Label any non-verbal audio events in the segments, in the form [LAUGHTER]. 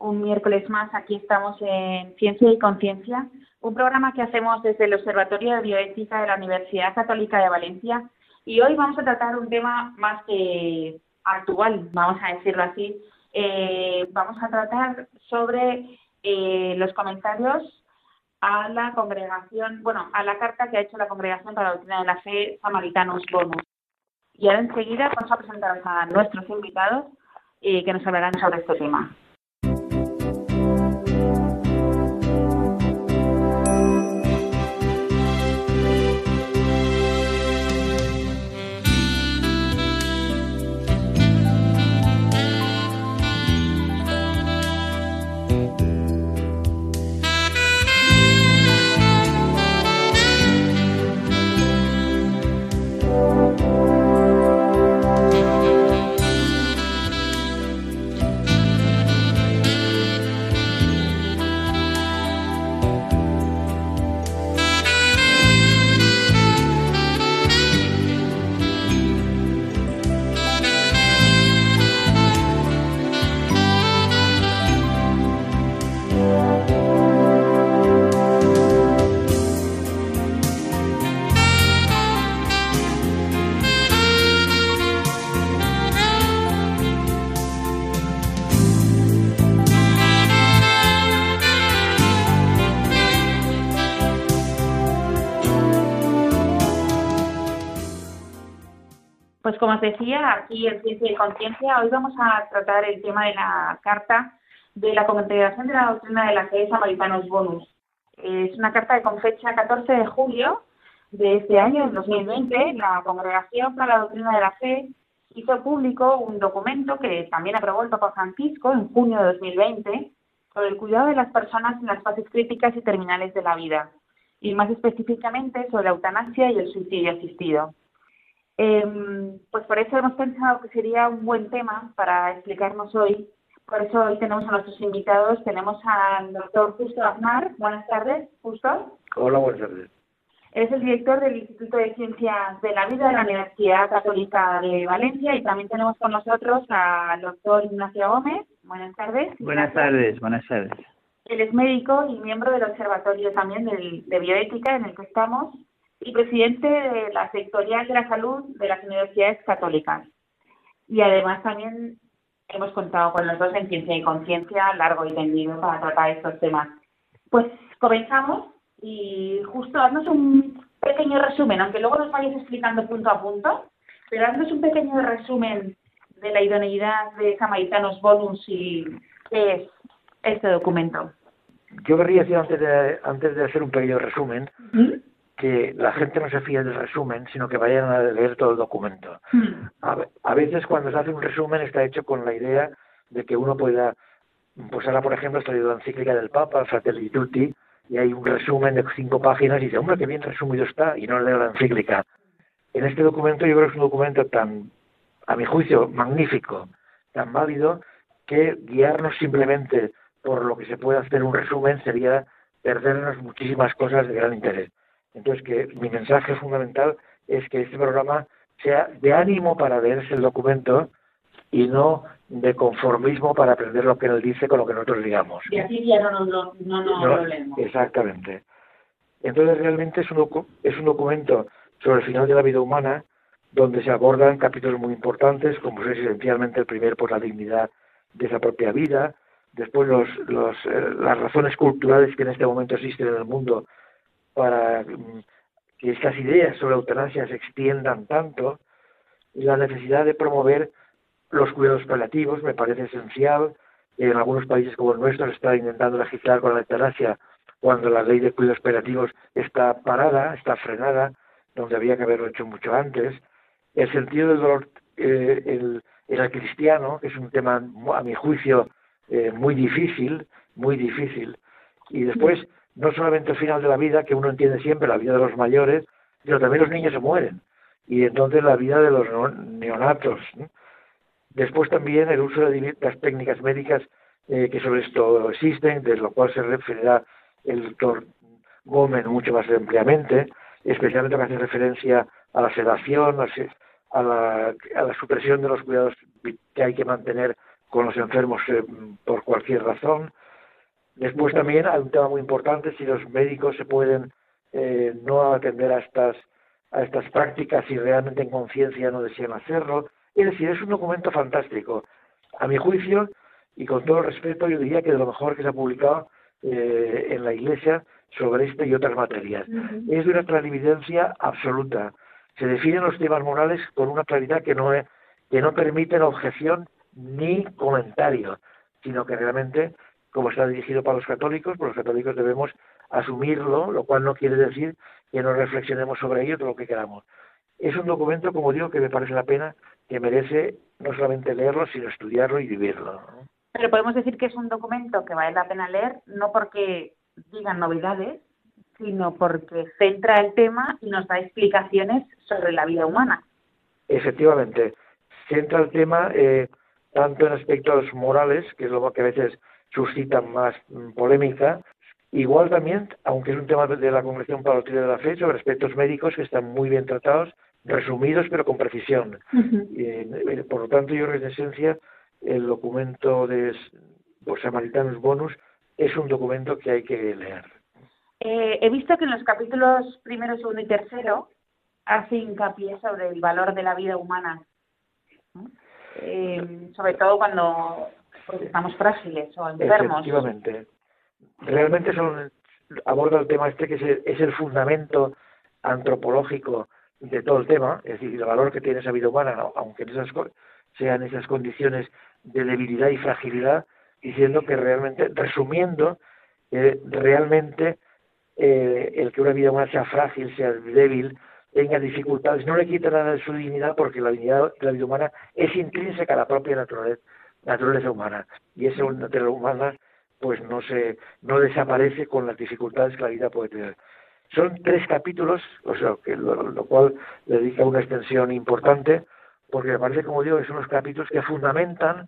Un miércoles más aquí estamos en Ciencia y Conciencia, un programa que hacemos desde el Observatorio de Bioética de la Universidad Católica de Valencia. Y hoy vamos a tratar un tema más que actual, vamos a decirlo así. Eh, vamos a tratar sobre eh, los comentarios a la congregación, bueno, a la carta que ha hecho la Congregación para la Doctrina de la Fe Samaritanos Bonus. Y ahora enseguida vamos a presentar a nuestros invitados y que nos hablarán sobre este tema. Como os decía, aquí en Ciencia y Conciencia, hoy vamos a tratar el tema de la carta de la Congregación de la Doctrina de la Fe Samaritanos Bonus. Es una carta con fecha 14 de julio de este año, en 2020. La Congregación para la Doctrina de la Fe hizo público un documento que también aprobó el Papa Francisco en junio de 2020 sobre el cuidado de las personas en las fases críticas y terminales de la vida, y más específicamente sobre la eutanasia y el suicidio asistido. Eh, pues por eso hemos pensado que sería un buen tema para explicarnos hoy. Por eso hoy tenemos a nuestros invitados. Tenemos al doctor Justo Aznar. Buenas tardes, Justo. Hola, buenas tardes. Es el director del Instituto de Ciencias de la Vida de la Universidad Católica de Valencia y también tenemos con nosotros al doctor Ignacio Gómez. Buenas tardes. Buenas tardes, buenas tardes. Él es médico y miembro del observatorio también del, de bioética en el que estamos y presidente de la sectorial de la salud de las universidades católicas. Y además también hemos contado con los dos en Ciencia y Conciencia largo y tendido para tratar estos temas. Pues comenzamos y justo haznos un pequeño resumen, aunque luego nos vayas explicando punto a punto, pero haznos un pequeño resumen de la idoneidad de Samaritanos Bonus y qué es este documento. Yo querría decir antes de, antes de hacer un pequeño resumen, que la gente no se fíe del resumen, sino que vayan a leer todo el documento. A, a, veces cuando se hace un resumen está hecho con la idea de que uno pueda, pues ahora por ejemplo estoy la encíclica del Papa, Fratelli Tutti, y hay un resumen de cinco páginas y dice, hombre, qué bien resumido está, y no leo la encíclica. En este documento yo creo que es un documento tan, a mi juicio, magnífico, tan válido, que guiarnos simplemente por lo que se puede hacer un resumen sería perdernos muchísimas cosas de gran interés. Entonces, que mi mensaje fundamental es que este programa sea de ánimo para leerse el documento y no de conformismo para aprender lo que él dice con lo que nosotros digamos. Y así ya no, no, no, no, lo leemos. Exactamente. Entonces, realmente es un, es un documento sobre el final de la vida humana donde se abordan capítulos muy importantes, como es esencialmente el primer por la dignidad de esa propia vida, después los, los, eh, las razones culturales que en este momento existen en el mundo para mm, que estas ideas sobre eutanasia se extiendan tanto la necesidad de promover los cuidados paliativos me parece esencial. En algunos países como el nuestro se está intentando legislar con la eutanasia cuando la ley de cuidados paliativos está parada, está frenada, donde había que haberlo hecho mucho antes. El sentido del dolor eh, el cristiano, que es un tema, a mi juicio, eh, muy difícil, muy difícil. Y después, no solamente el final de la vida, que uno entiende siempre, la vida de los mayores, sino también los niños se mueren. Y entonces la vida de los neonatos. Después también el uso de las técnicas médicas eh, que sobre esto existen, de lo cual se referirá el doctor Gómez mucho más ampliamente, especialmente que hace referencia a la sedación, a la, a la supresión de los cuidados que hay que mantener con los enfermos eh, por cualquier razón. Después también hay un tema muy importante, si los médicos se pueden eh, no atender a estas, a estas prácticas si realmente en conciencia no desean hacerlo. Es decir, es un documento fantástico. A mi juicio, y con todo respeto, yo diría que de lo mejor que se ha publicado eh, en la Iglesia sobre este y otras materias. Es de una clarividencia absoluta. Se definen los temas morales con una claridad que no, es, que no permiten objeción ni comentario, sino que realmente, como está dirigido para los católicos, pues los católicos debemos asumirlo, lo cual no quiere decir que no reflexionemos sobre ello todo lo que queramos. Es un documento, como digo, que me parece la pena, que merece no solamente leerlo, sino estudiarlo y vivirlo. Pero podemos decir que es un documento que vale la pena leer, no porque digan novedades, sino porque centra el tema y nos da explicaciones sobre la vida humana. Efectivamente, centra el tema eh, tanto en aspectos morales, que es lo que a veces suscita más mm, polémica, igual también, aunque es un tema de la Congregación para de la Fe, sobre aspectos médicos que están muy bien tratados, resumidos pero con precisión. Eh, por lo tanto, yo creo que en esencia el documento de Samaritanos Bonus es un documento que hay que leer. Eh, he visto que en los capítulos primero, segundo y tercero hace hincapié sobre el valor de la vida humana, eh, sobre todo cuando estamos frágiles o enfermos. Efectivamente. Realmente son, aborda el tema este que es el, es el fundamento antropológico de todo el tema, es decir, el valor que tiene esa vida humana, aunque en esas, sean esas condiciones de debilidad y fragilidad, diciendo que realmente, resumiendo, eh, realmente eh, el que una vida humana sea frágil, sea débil, tenga dificultades, no le quita nada de su dignidad porque la dignidad de la vida humana es intrínseca a la propia naturaleza, naturaleza humana y esa naturaleza humana pues no se no desaparece con las dificultades que la vida puede tener. Son tres capítulos, o sea, que lo, cual le dedica una extensión importante, porque me parece, como digo, que son los capítulos que fundamentan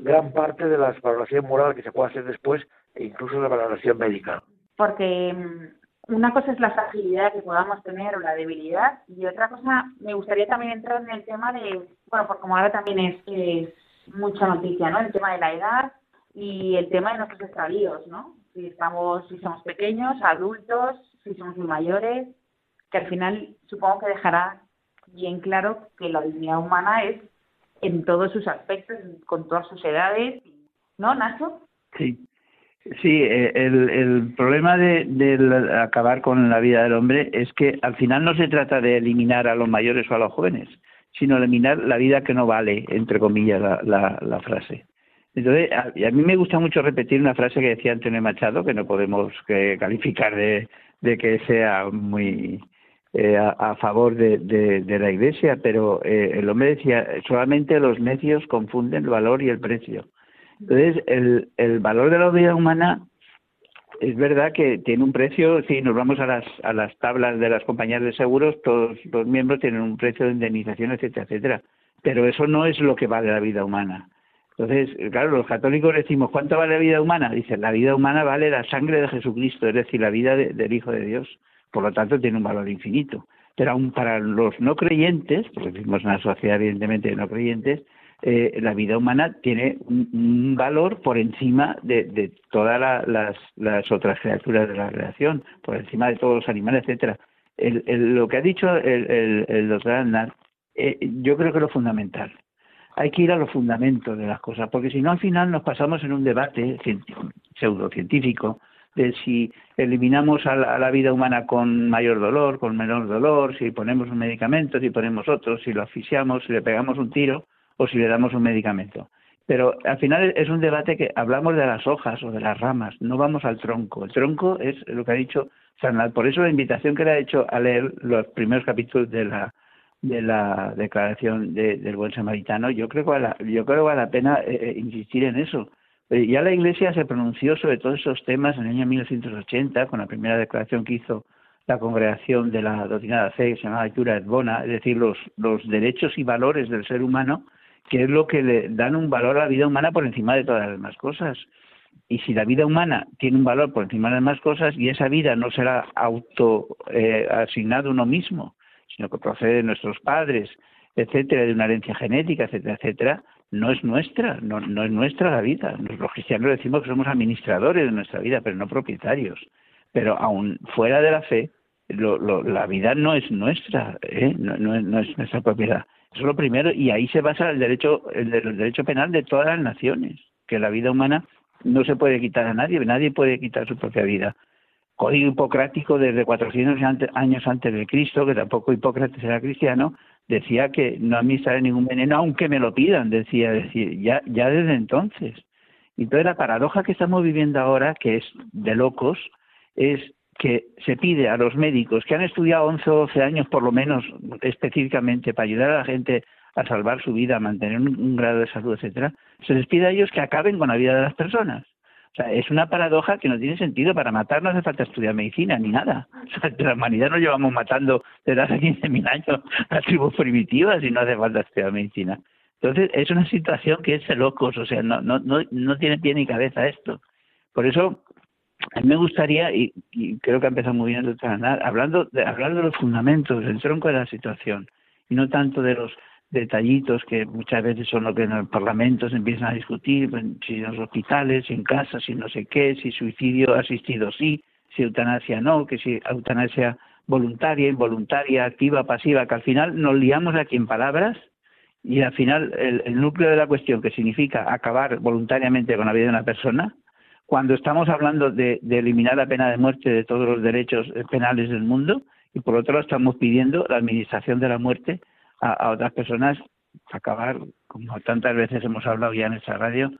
gran parte de la valoración moral que se puede hacer después e incluso la valoración médica. Porque mm, una cosa es la fragilidad que podamos tener o la debilidad y otra cosa me gustaría también entrar en el tema de, bueno, porque como ahora también es, es mucha noticia, ¿no? El tema de la edad y el tema de nuestros extravíos, ¿no? Si estamos, si somos pequeños, adultos, si somos muy mayores, que al final supongo que dejará bien claro que la dignidad humana es en todos sus aspectos, con todas sus edades, ¿no, Nacho? Sí. Sí, eh, el, el problema de, de, acabar con la vida del hombre es que al final no se trata de eliminar a los mayores o a los jóvenes, sino eliminar la vida que no vale, entre comillas, la, la, la frase. Entonces, a, a, mí me gusta mucho repetir una frase que decía Antonio Machado, que no podemos que calificar de, de que sea muy eh, a, favor de, de, la Iglesia, pero eh, el hombre decía, solamente los necios confunden el valor y el precio. Entonces, el, el valor de la vida humana es verdad que tiene un precio, si nos vamos a las, a las tablas de las compañías de seguros, todos los miembros tienen un precio de indemnización, etcétera, etcétera. Pero eso no es lo que vale la vida humana. Entonces, claro, los católicos decimos, ¿cuánto vale la vida humana? Dicen, la vida humana vale la sangre de Jesucristo, es decir, la vida del Hijo de Dios por lo tanto tiene un valor infinito. Pero aún para los no creyentes, porque vivimos en una sociedad evidentemente de no creyentes, eh, la vida humana tiene un, valor por encima de, todas las, otras criaturas de la creación, por encima de todos los animales, etcétera. lo que ha dicho el, doctor Aznar, eh, yo creo que es lo fundamental. Hay que ir a los fundamentos de las cosas, porque si no al final nos pasamos en un debate pseudocientífico de si eliminamos a la, vida humana con mayor dolor, con menor dolor, si ponemos un medicamento, si ponemos otro, si lo asfixiamos, si le pegamos un tiro o si le damos un medicamento. Pero al final es un debate que hablamos de las hojas o de las ramas, no vamos al tronco. El tronco es lo que ha dicho Sanal. Por eso la invitación que le ha hecho a leer los primeros capítulos de la de la declaración del buen samaritano, yo creo que vale, yo creo que vale la pena eh, eh, insistir en eso, Eh, ya la Iglesia se pronunció sobre todos esos temas en el año 1980, con la primera declaración que hizo la congregación de la doctrina de la fe, que se llamaba Cura et Bona, es decir, los, los derechos y valores del ser humano, que es lo que le dan un valor a la vida humana por encima de todas las demás cosas. Y si la vida humana tiene un valor por encima de las demás cosas y esa vida no será auto eh, uno mismo, sino que procede de nuestros padres, etcétera, de una herencia genética, etcétera, etcétera, no es nuestra, no, no es nuestra la vida. Los cristianos decimos que somos administradores de nuestra vida, pero no propietarios. Pero aún fuera de la fe, lo, lo, la vida no es nuestra, ¿eh? no, no, no, es nuestra propiedad. Eso es lo primero, y ahí se basa el derecho, el, derecho penal de todas las naciones, que la vida humana no se puede quitar a nadie, nadie puede quitar su propia vida. Código hipocrático desde 400 años antes de Cristo, que tampoco Hipócrates era cristiano, decía que no administraré ningún veneno aunque me lo pidan, decía, decir, ya, ya desde entonces. Entonces la paradoja que estamos viviendo ahora, que es de locos, es que se pide a los médicos que han estudiado 11 o 12 años por lo menos específicamente para ayudar a la gente a salvar su vida, a mantener un, grado de salud, etcétera, se les pide a ellos que acaben con la vida de las personas. O sea, es una paradoja que no tiene sentido. Para matar no hace falta estudiar medicina ni nada. O sea, la humanidad no llevamos matando desde hace 15.000 años [LAUGHS] a tribus primitivas y no hace falta estudiar medicina. Entonces, es una situación que es de locos. O sea, no, no, no, no tiene pie ni cabeza esto. Por eso, a mí me gustaría, y, creo que ha empezado muy bien el hablando de, hablar de los fundamentos, del tronco de la situación, y no tanto de los detallitos que muchas veces son lo que en el Parlamento se empiezan a discutir, pues, si en los hospitales, si en casa, si no sé qué, si suicidio asistido sí, si eutanasia no, que si eutanasia voluntaria, involuntaria, activa, pasiva, que al final nos liamos aquí en palabras y al final el, el núcleo de la cuestión que significa acabar voluntariamente con la vida de una persona, cuando estamos hablando de, de eliminar la pena de muerte de todos los derechos penales del mundo y por otro lado estamos pidiendo la administración de la muerte a, otras personas acabar, como tantas veces hemos hablado ya en esta radio,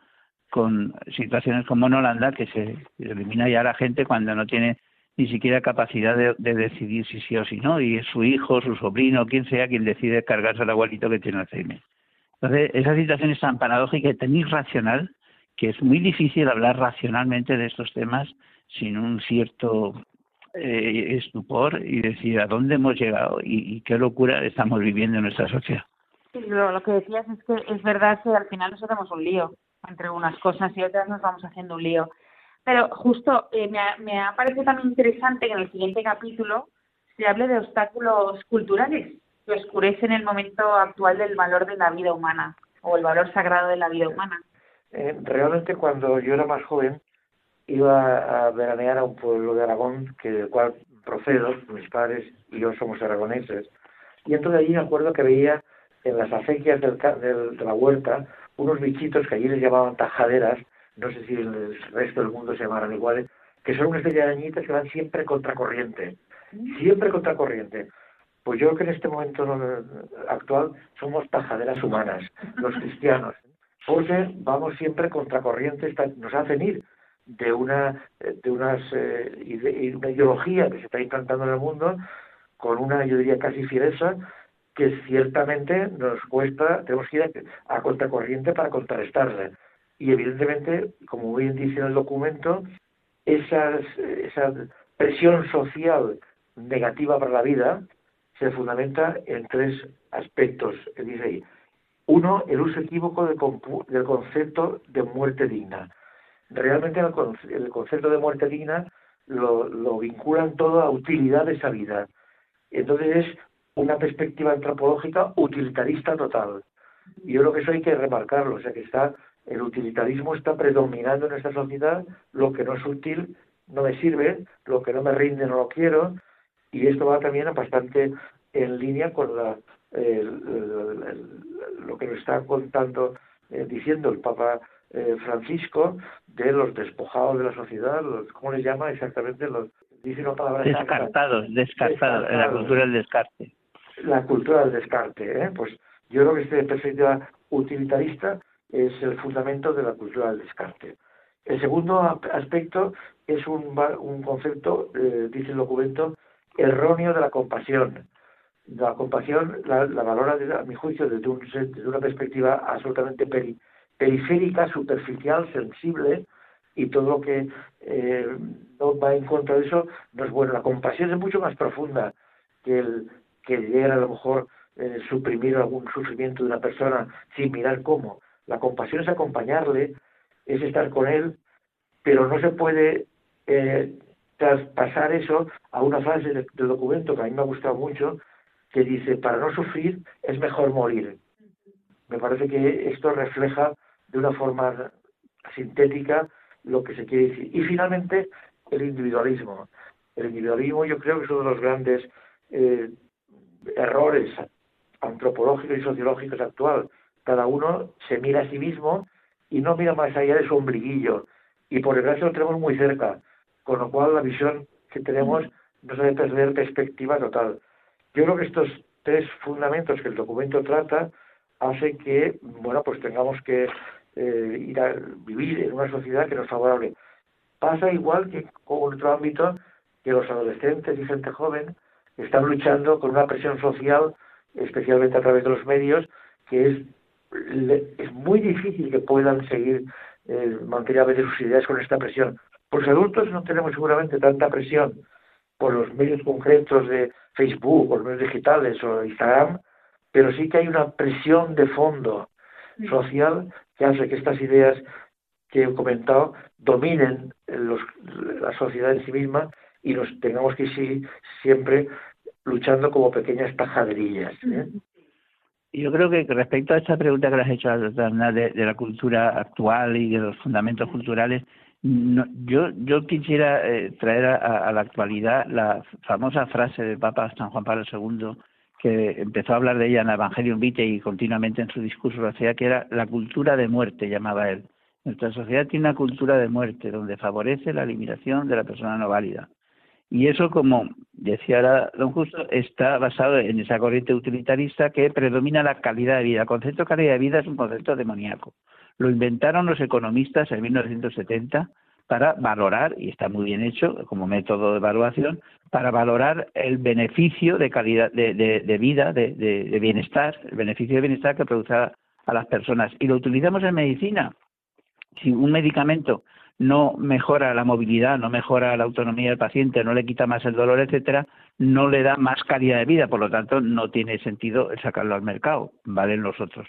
con situaciones como en Holanda, que se elimina ya a la gente cuando no tiene ni siquiera capacidad de, decidir si sí o si no, y es su hijo, su sobrino, quien sea quien decide cargarse al abuelito que tiene Alzheimer. Entonces, esa situación es tan paradójica y tan irracional que es muy difícil hablar racionalmente de estos temas sin un cierto eh, estupor y decir a dónde hemos llegado y, qué locura estamos viviendo en nuestra sociedad. Lo, que decías es que es verdad que al final nos hacemos un lío entre unas cosas y otras nos vamos haciendo un lío. Pero justo eh, me, ha, me ha parecido también interesante que en el siguiente capítulo se hable de obstáculos culturales que oscurecen el momento actual del valor de la vida humana o el valor sagrado de la vida humana. Eh, realmente cuando yo era más joven iba a veranear a un pueblo de Aragón, que del cual procedo, mis padres y yo somos aragoneses, y entonces allí me acuerdo que veía en las acequias del, de la huerta unos bichitos que allí les llamaban tajaderas, no sé si en el resto del mundo se llamarán iguales, que son unas de arañitas que van siempre contracorriente, siempre contracorriente. Pues yo creo que en este momento actual somos tajaderas humanas, los [LAUGHS] cristianos, porque vamos siempre contracorriente, nos hacen ir de una de unas eh, una ideología que se está implantando en el mundo con una yo diría casi fiereza que ciertamente nos cuesta tenemos que ir a, contracorriente para contrarrestarla. Y evidentemente como bien dice en el documento esas, esa presión social negativa para la vida se fundamenta en tres aspectos dice ahí uno el uso equívoco del concepto de muerte digna realmente el, concepto de muerte digna lo, lo vinculan todo a utilidad de esa vida. Entonces es una perspectiva antropológica utilitarista total. Y yo creo que eso hay que remarcarlo, o sea que está el utilitarismo está predominando en esta sociedad, lo que no es útil no me sirve, lo que no me rinde no lo quiero, y esto va también bastante en línea con la, lo que nos está contando, eh, diciendo el Papa eh, Francisco de los despojados de la sociedad, los, ¿cómo les llama exactamente? Los, dice una palabra descartados, descartados, la cultura del descarte. La cultura del descarte, ¿eh? pues yo creo que este perspectiva utilitarista es el fundamento de la cultura del descarte. El segundo aspecto es un, un concepto, eh, dice el documento, erróneo de la compasión. La compasión la, valora, a mi juicio, desde, un, desde una perspectiva absolutamente peri, periférica, superficial, sensible, y todo lo que eh, va en contra de eso no es bueno. La compasión es mucho más profunda que el que llegar a lo mejor eh, suprimir algún sufrimiento de una persona sin mirar cómo. La compasión es acompañarle, es estar con él, pero no se puede eh, traspasar eso a una frase del documento que a mí me ha gustado mucho, que dice, para no sufrir es mejor morir. Me parece que esto refleja de una forma sintética lo que se quiere decir. Y finalmente, el individualismo. El individualismo yo creo que es uno de los grandes eh, errores antropológicos y sociológicos actual. Cada uno se mira a sí mismo y no mira más allá de su ombliguillo. Y por desgracia lo tenemos muy cerca, con lo cual la visión que tenemos nos hace perder perspectiva total. Yo creo que estos tres fundamentos que el documento trata hacen que, bueno, pues tengamos que eh, ir a vivir en una sociedad que nos favorable. Pasa igual que con otro ámbito que los adolescentes y gente joven están luchando con una presión social, especialmente a través de los medios, que es, es muy difícil que puedan seguir eh, sus ideas con esta presión. Los adultos no tenemos seguramente tanta presión por los medios concretos de Facebook, o los medios digitales o Instagram, pero sí que hay una presión de fondo social que hace que estas ideas que he comentado dominen los, la sociedad en sí misma y nos tengamos que ir siempre luchando como pequeñas tajaderillas. ¿eh? Yo creo que respecto a esta pregunta que le has hecho a de, de la cultura actual y de los fundamentos culturales, yo, yo quisiera eh, traer a, la actualidad la famosa frase del Papa San Juan Pablo II, que empezó a hablar de ella en Evangelium Vitae y continuamente en su discurso lo hacía, que era la cultura de muerte, llamaba él. Nuestra sociedad tiene una cultura de muerte donde favorece la eliminación de la persona no válida. Y eso, como decía ahora don Justo, está basado en esa corriente utilitarista que predomina la calidad de vida. El concepto de calidad de vida es un concepto demoníaco. Lo inventaron los economistas en 1970 para valorar, y está muy bien hecho como método de evaluación, para valorar el beneficio de calidad de, vida, de, bienestar, el beneficio de bienestar que produce a, a las personas. Y lo utilizamos en medicina. Si un medicamento no mejora la movilidad, no mejora la autonomía del paciente, no le quita más el dolor, etcétera, no le da más calidad de vida, por lo tanto no tiene sentido sacarlo al mercado, valen los otros.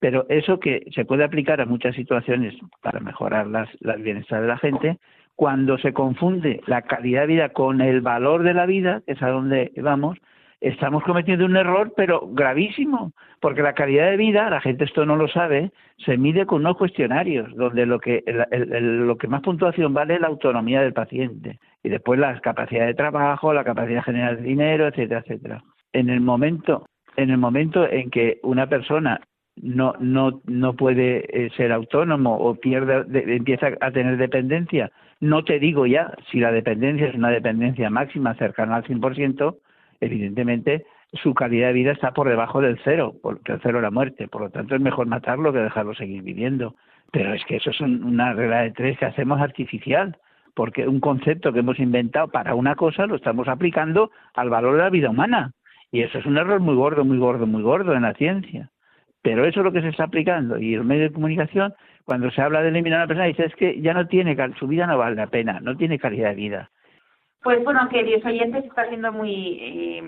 Pero eso que se puede aplicar a muchas situaciones para mejorar las, las bienestar de la gente, cuando se confunde la calidad de vida con el valor de la vida, que es a donde vamos, estamos cometiendo un error, pero gravísimo, porque la calidad de vida, la gente esto no lo sabe, se mide con unos cuestionarios, donde lo que, lo que más puntuación vale es la autonomía del paciente, y después la capacidad de trabajo, la capacidad de generar dinero, etcétera, etcétera. En el momento, en el momento en que una persona no, no, no puede eh, ser autónomo o pierde, empieza a tener dependencia, no te digo ya si la dependencia es una dependencia máxima cercana al 100%, evidentemente su calidad de vida está por debajo del cero, porque el cero es la muerte. Por lo tanto, es mejor matarlo que dejarlo seguir viviendo. Pero es que eso es una regla de tres que hacemos artificial, porque un concepto que hemos inventado para una cosa lo estamos aplicando al valor de la vida humana. Y eso es un error muy gordo, muy gordo, muy gordo en la ciencia. Pero eso es lo que se está aplicando. Y el medio de comunicación, cuando se habla de eliminar a una persona, dice es que ya no tiene, su vida no vale la pena, no tiene calidad de vida. Pues bueno, queridos oyentes, está siendo muy, eh,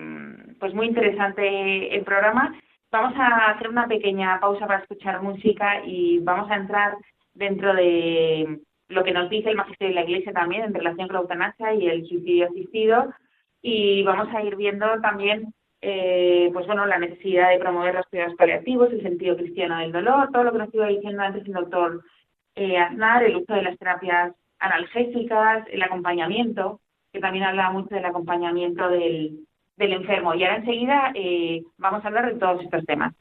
pues muy interesante el programa. Vamos a hacer una pequeña pausa para escuchar música y vamos a entrar dentro de lo que nos dice el magisterio de la Iglesia también en relación con la eutanasia y el suicidio asistido y vamos a ir viendo también eh, pues bueno la necesidad de promover los cuidados paliativos, el sentido cristiano del dolor, todo lo que nos iba diciendo antes el doctor eh, Aznar, el uso de las terapias analgésicas, el acompañamiento que también habla mucho del acompañamiento del, del enfermo. Y ahora enseguida eh, vamos a hablar de todos estos temas.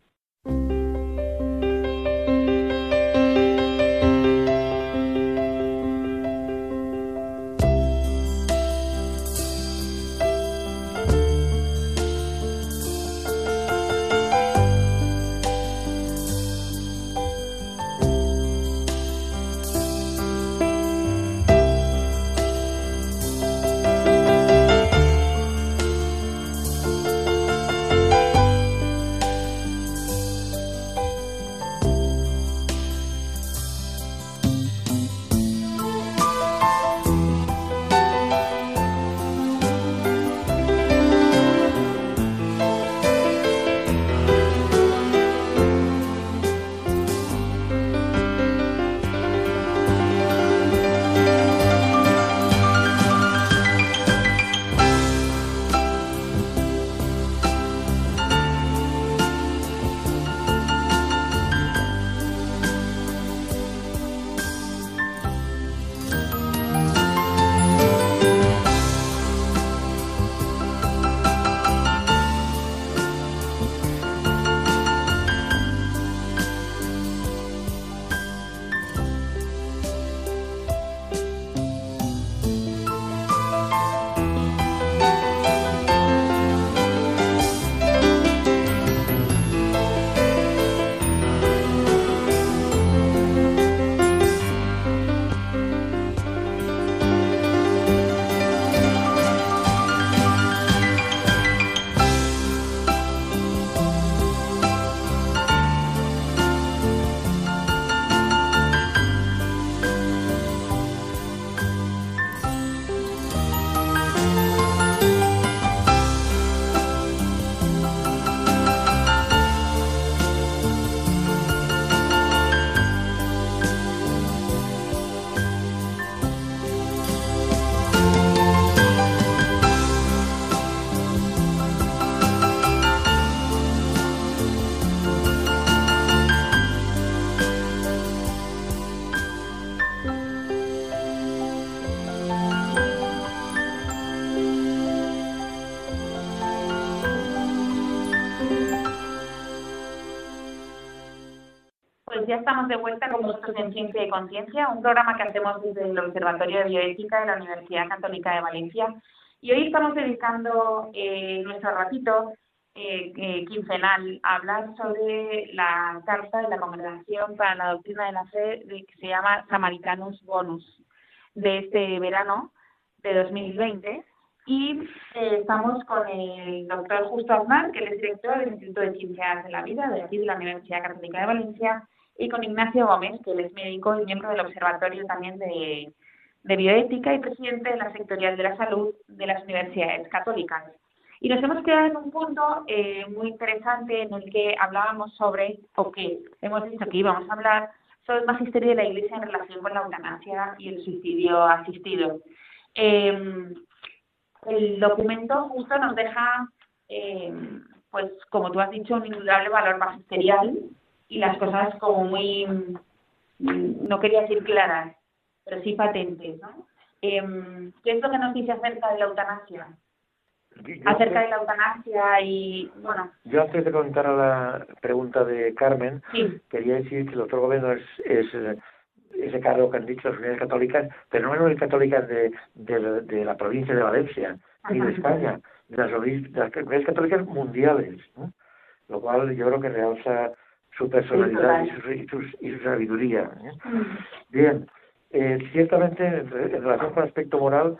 Estamos de vuelta con nosotros en Ciencia y Conciencia, un programa que hacemos desde el Observatorio de Bioética de la Universidad Católica de Valencia. Y hoy estamos dedicando eh, nuestro ratito eh, eh, quincenal a hablar sobre la carta de la Congregación para la Doctrina de la Fe que se llama Samaritanus Bonus de este verano de 2020 y eh, estamos con el doctor Justo Aznar, que es director del Instituto de Ciencias de la Vida de aquí de la Universidad Católica de Valencia, y con Ignacio Gómez, que es médico y miembro del Observatorio también de, de Bioética y presidente de la Sectorial de la Salud de las Universidades Católicas. Y nos hemos quedado en un punto eh, muy interesante en el que hablábamos sobre, o que hemos dicho que íbamos a hablar, sobre el magisterio de la Iglesia en relación con la eutanasia y el suicidio asistido. Eh, el documento justo nos deja, eh, pues como tú has dicho, un indudable valor magisterial y las cosas como muy, mm, no quería decir claras, pero sí patentes, ¿no? Eh, ¿Qué es lo que nos dice acerca de la eutanasia? acerca de la eutanasia y, bueno... Yo antes de comentar a la pregunta de Carmen, quería decir que el otro gobierno es, es eh, ese cargo que han dicho las unidades católicas, pero no unidades católicas de, de, de, la provincia de Valencia ni de España, de las, unidades católicas mundiales, lo cual yo creo que realza su personalidad y su, y su, y su sabiduría. Bien, eh, ciertamente en, relación con el aspecto moral,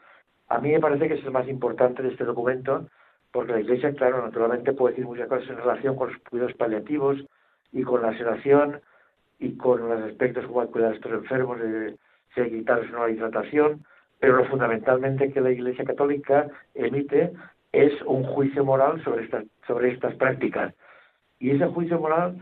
a mí me parece que es el más importante de este documento, porque la Iglesia, claro, naturalmente puede decir muchas cosas en relación con los cuidados paliativos y con la sedación y con los aspectos como cuidar a estos enfermos, de si hay que quitarles una hidratación, pero lo fundamentalmente que la Iglesia Católica emite es un juicio moral sobre estas, sobre estas prácticas. Y ese juicio moral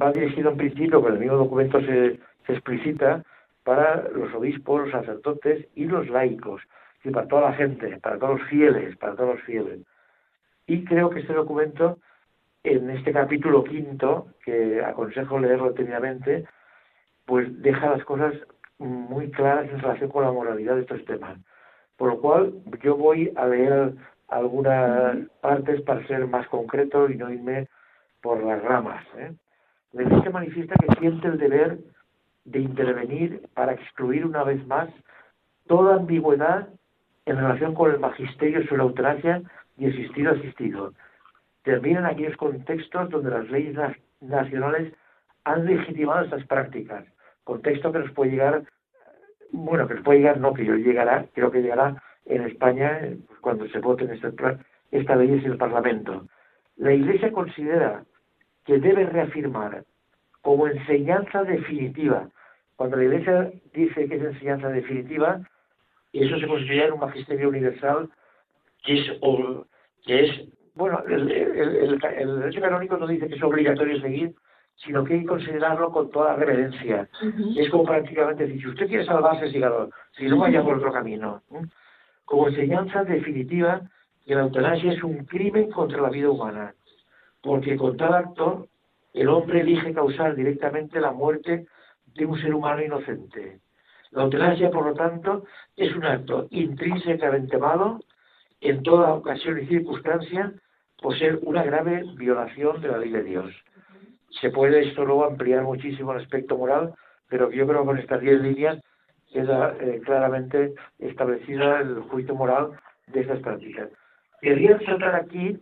va dirigido en principio, pero el mismo documento se, se explicita, para los obispos, los sacerdotes y los laicos, y para toda la gente, para todos los fieles, para todos los fieles. Y creo que este documento en este capítulo quinto, que aconsejo leerlo detenidamente, pues deja las cosas muy claras en relación con la moralidad de estos temas. Por lo cual, yo voy a leer algunas partes para ser más concreto y no irme por las ramas. ¿eh? La Iglesia manifiesta que siente el deber de intervenir para excluir una vez más toda ambigüedad en relación con el magisterio sobre la eutanasia y el asistido asistido, terminan aquellos contextos donde las leyes nacionales han legitimado estas prácticas. Contexto que nos puede llegar, bueno, que nos puede llegar, no, que yo llegará, creo que llegará en España pues, cuando se voten estas esta leyes en el Parlamento. La Iglesia considera que debe reafirmar como enseñanza definitiva, cuando la Iglesia dice que es enseñanza definitiva, eso se considera en un magisterio universal que es, que es bueno, el, el, el, derecho canónico no dice que es obligatorio seguir, sino que hay que considerarlo con toda reverencia. Es como prácticamente decir, si usted quiere salvarse, sígalo, si no vaya por otro camino. Como enseñanza definitiva que la eutanasia es un crimen contra la vida humana, porque con tal acto el hombre elige causar directamente la muerte de un ser humano inocente. La eutanasia, por lo tanto, es un acto intrínsecamente malo en toda ocasión y circunstancia por ser una grave violación de la ley de Dios. Se puede esto luego ampliar muchísimo el aspecto moral, pero yo creo que con estas diez líneas queda eh, claramente establecida el juicio moral de estas prácticas. Quería resaltar aquí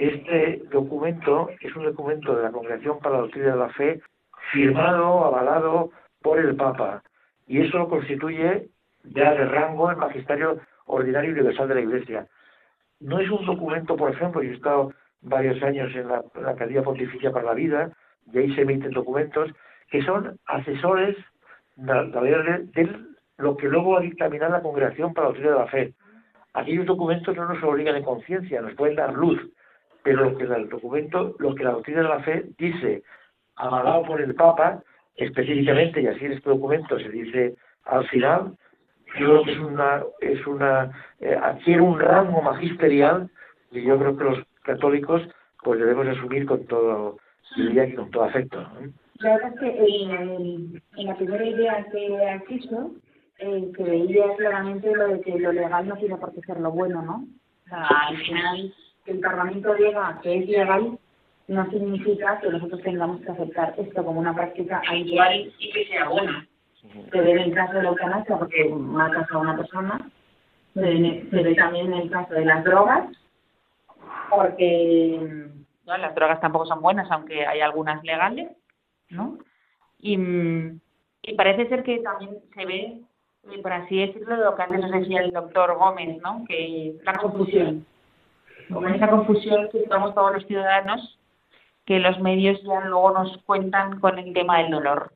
este documento es un documento de la Congregación para la Doctrina de la Fe firmado, avalado por el Papa, y eso constituye ya de rango el magisterio ordinario universal de la Iglesia. No es un documento, por ejemplo, yo he estado varios años en la, Academia Pontificia para la Vida, y ahí se emiten documentos que son asesores de, de lo que luego va a dictaminar la Congregación para la Doctrina de la Fe. Aquellos documentos no nos obligan en conciencia, nos pueden dar luz, pero lo que el documento, lo que la Doctrina de la Fe dice, avalado por el Papa, específicamente, y así en este documento se dice al final, yo creo que es una, es una eh, adquiere un rango magisterial y yo creo que los católicos pues debemos asumir con todo, y con todo afecto. La verdad es que en, en la primera idea que has dicho, eh, que veía claramente lo de que lo legal no tiene por qué ser lo bueno, ¿no? O sea, al final, que el Parlamento diga que es legal, no significa que nosotros tengamos que aceptar esto como una práctica habitual y que sea buena. Se ve en el caso de la eutanasia porque matas a una persona, se ve, también en el caso de las drogas, porque no, las drogas tampoco son buenas, aunque hay algunas legales, ¿no? Y, y parece ser que también se ve, por así decirlo, lo que antes nos decía el doctor Gómez, ¿no? Que la confusión. Como esa confusión que estamos todos los ciudadanos, que los medios ya luego nos cuentan con el tema del dolor.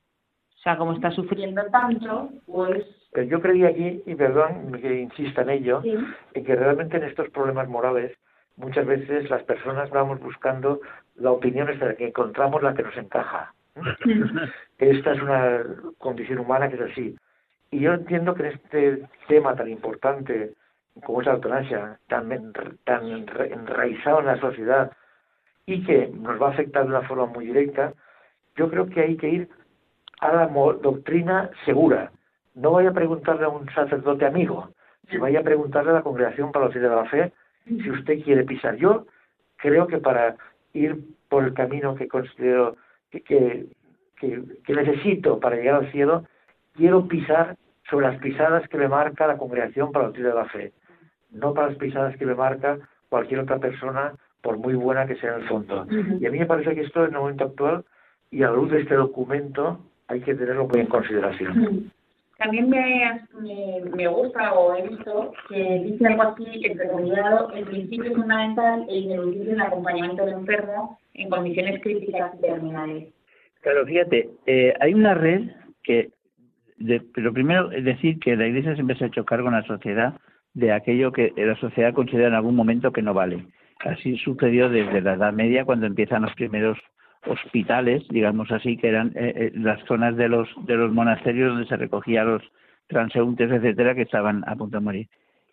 O sea, como está sufriendo tanto, pues pero yo creía aquí, y perdón que insista en ello, en que realmente en estos problemas morales muchas veces las personas vamos buscando la opinión hasta que encontramos la que nos encaja. [LAUGHS] Esta es una condición humana que es así. Y yo entiendo que en este tema tan importante como es la tan, tan enraizado en la sociedad y que nos va a afectar de una forma muy directa, yo creo que hay que ir a la doctrina segura, no vaya a preguntarle a un sacerdote amigo, si vaya a preguntarle a la congregación para los de la fe si usted quiere pisar. Yo creo que para ir por el camino que considero que, necesito para llegar al cielo, quiero pisar sobre las pisadas que me marca la congregación para los de la fe, no para las pisadas que me marca cualquier otra persona, por muy buena que sea en el fondo. Y a mí me parece que esto en el momento actual y a la luz de este documento hay que tenerlo muy en consideración. También me, me, gusta o he visto que dice algo así, que el principio fundamental es el el acompañamiento del enfermo en condiciones críticas y terminales. Claro, fíjate, eh, hay una red que, de, pero primero es decir que la Iglesia siempre se ha hecho cargo en la sociedad de aquello que la sociedad considera en algún momento que no vale. Así sucedió desde la Edad Media cuando empiezan los primeros hospitales, digamos así, que eran eh, eh, las zonas de los de los monasterios donde se recogían los transeúntes, etcétera, que estaban a punto de morir.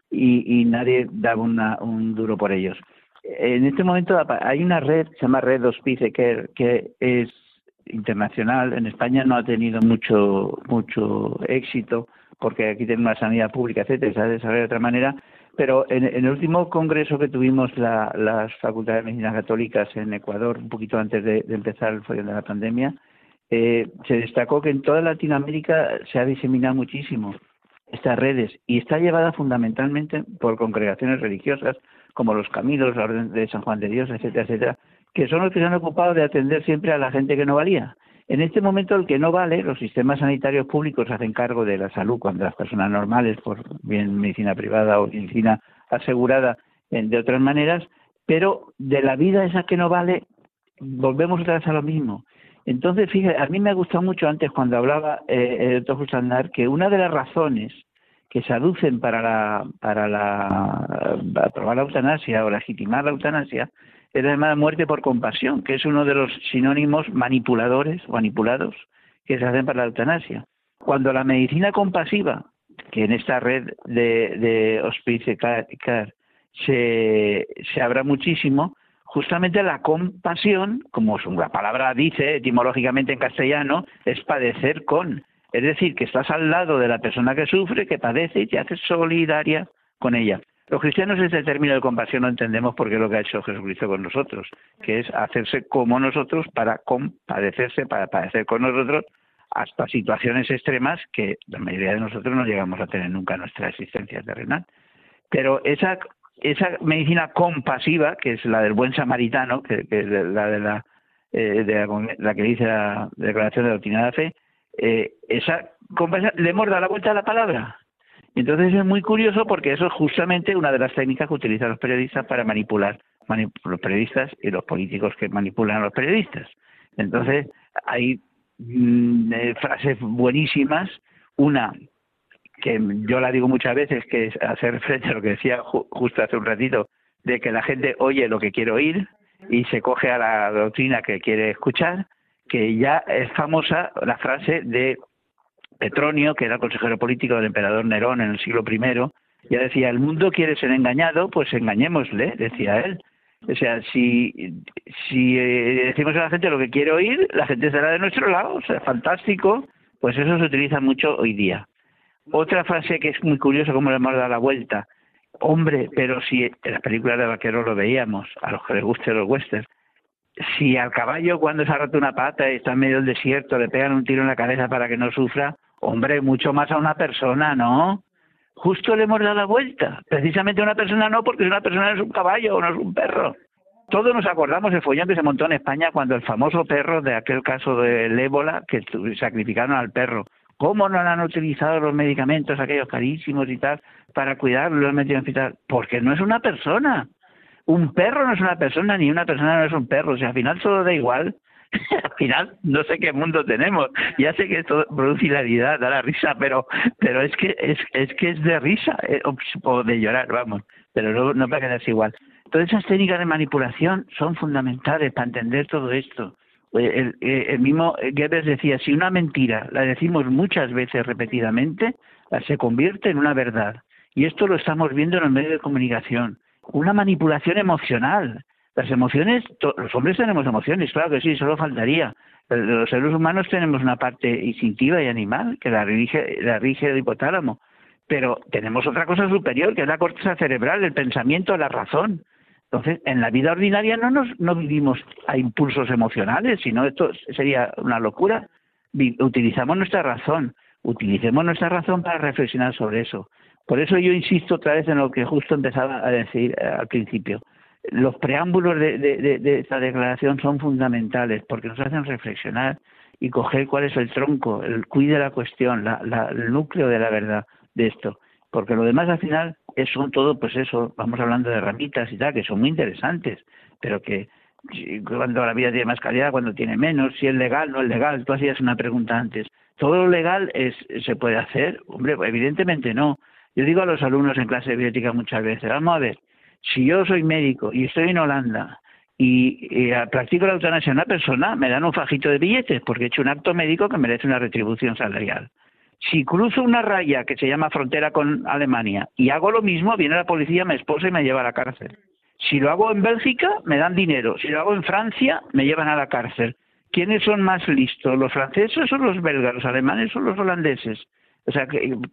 Y, y nadie daba una, un duro por ellos. En este momento hay una red, se llama Red Hospice Care, que es internacional. En España no ha tenido mucho mucho éxito porque aquí tiene una sanidad pública, etcétera, se ha desarrollado de otra manera, pero en, el último congreso que tuvimos la, las facultades de medicina católicas en Ecuador, un poquito antes de, empezar el follón de la pandemia, eh, se destacó que en toda Latinoamérica se ha diseminado muchísimo estas redes y está llevada fundamentalmente por congregaciones religiosas como los Caminos, la Orden de San Juan de Dios, etcétera, etcétera, que son los que se han ocupado de atender siempre a la gente que no valía. En este momento el que no vale, los sistemas sanitarios públicos hacen cargo de la salud cuando las personas normales, por bien medicina privada o medicina asegurada de otras maneras, pero de la vida esa que no vale, volvemos otra vez a lo mismo. Entonces, fíjate, a mí me ha gustado mucho antes cuando hablaba eh, el doctor Justandar que una de las razones que se aducen para la, para la, aprobar la eutanasia o legitimar la eutanasia es la llamada muerte por compasión, que es uno de los sinónimos manipuladores, manipulados, que se hacen para la eutanasia. Cuando la medicina compasiva, que en esta red de, Hospice Care se, se abra muchísimo, justamente la compasión, como la palabra dice etimológicamente en castellano, es padecer con. Es decir, que estás al lado de la persona que sufre, que padece y te haces solidaria con ella. Los cristianos ese término de compasión no entendemos porque es lo que ha hecho Jesucristo con nosotros, que es hacerse como nosotros para compadecerse, para padecer con nosotros hasta situaciones extremas que la mayoría de nosotros no llegamos a tener nunca en nuestra existencia terrenal. Pero esa, esa medicina compasiva, que es la del buen samaritano, que, es la de la, eh, de la, que dice la Declaración de la Doctrina de la Fe, eh, esa compasión, le hemos dado la vuelta a la palabra entonces es muy curioso porque eso es justamente una de las técnicas que utilizan los periodistas para manipular los periodistas y los políticos que manipulan a los periodistas. Entonces hay mm, eh, frases buenísimas, una que yo la digo muchas veces, que es hacer frente a lo que decía justo hace un ratito, de que la gente oye lo que quiere oír y se coge a la doctrina que quiere escuchar, que ya es famosa la frase de Petronio, que era consejero político del emperador Nerón en el siglo I, ya decía, el mundo quiere ser engañado, pues engañémosle, decía él. O sea, si, si eh, decimos a la gente lo que quiere oír, la gente estará de nuestro lado, o sea, fantástico, pues eso se utiliza mucho hoy día. Otra frase que es muy curiosa, como le hemos dado la vuelta, hombre, pero si en las películas de vaqueros lo veíamos, a los que les guste los westerns, si al caballo cuando se ha roto una pata y está en medio del desierto le pegan un tiro en la cabeza para que no sufra, hombre, mucho más a una persona, ¿no? Justo le hemos dado la vuelta. Precisamente a una persona no, porque una persona es un caballo o no es un perro. Todos nos acordamos del follón que se montó en España cuando el famoso perro de aquel caso del ébola, que sacrificaron al perro. ¿Cómo no han utilizado los medicamentos, aquellos carísimos y tal, para cuidarlo, en el hospital? Porque no es una persona. Un perro no es una persona, ni una persona no es un perro. O sea, al final todo da igual. [LAUGHS] al final no sé qué mundo tenemos. Ya sé que esto produce hilaridad, da la risa, pero pero es que es, es que es de risa eh, o de llorar, vamos. Pero no, no va a quedarse igual. Todas esas técnicas de manipulación son fundamentales para entender todo esto. El, el, mismo Goebbels decía, si una mentira la decimos muchas veces repetidamente, se convierte en una verdad. Y esto lo estamos viendo en los medios de comunicación. Una manipulación emocional. Las emociones, los hombres tenemos emociones, claro que sí, solo faltaría. los seres humanos tenemos una parte instintiva y animal que la rige, la rige el hipotálamo. Pero tenemos otra cosa superior, que es la corteza cerebral, el pensamiento, la razón. Entonces, en la vida ordinaria no nos no vivimos a impulsos emocionales, sino esto sería una locura. Utilizamos nuestra razón, utilicemos nuestra razón para reflexionar sobre eso. Por eso yo insisto otra vez en lo que justo empezaba a decir eh, al principio. Los preámbulos de, esta declaración son fundamentales porque nos hacen reflexionar y coger cuál es el tronco, el cuide de la cuestión, el núcleo de la verdad de esto. Porque lo demás al final son todo, pues eso, vamos hablando de ramitas y tal, que son muy interesantes, pero que cuando la vida tiene más calidad, cuando tiene menos, si es legal, no es legal. Tú hacías una pregunta antes. ¿Todo lo legal es, se puede hacer? Hombre, evidentemente no. Yo digo a los alumnos en clase de bioética muchas veces, vamos a ver, si yo soy médico y estoy en Holanda y, y, practico la eutanasia a una persona, me dan un fajito de billetes porque he hecho un acto médico que merece una retribución salarial. Si cruzo una raya que se llama frontera con Alemania y hago lo mismo, viene la policía, me esposa y me lleva a la cárcel. Si lo hago en Bélgica, me dan dinero. Si lo hago en Francia, me llevan a la cárcel. ¿Quiénes son más listos, los franceses o los belgas, los alemanes o los holandeses? O sea,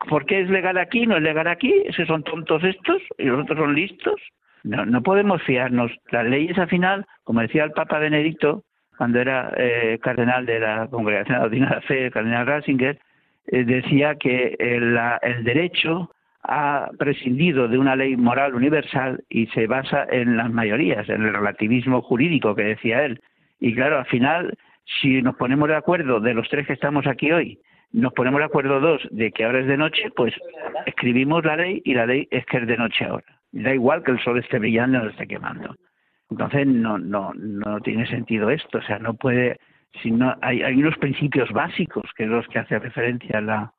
¿por qué es legal aquí, no es legal aquí? ¿Es que son tontos estos y los otros son listos? No, no podemos fiarnos. Las leyes al final, como decía el Papa Benedicto, cuando era eh, cardenal de la Congregación [LAUGHS] de la Fe, el cardenal Ratzinger, eh, decía que el, el derecho ha prescindido de una ley moral universal y se basa en las mayorías, en el relativismo jurídico que decía él. Y claro, al final, si nos ponemos de acuerdo de los tres que estamos aquí hoy, nos ponemos de acuerdo dos de que ahora es de noche, pues escribimos la ley y la ley es que es de noche ahora. Da igual que el sol esté brillando o esté quemando. Entonces no, no, no tiene sentido esto, o sea, no puede sino hay, hay unos principios básicos que es los que hace referencia a la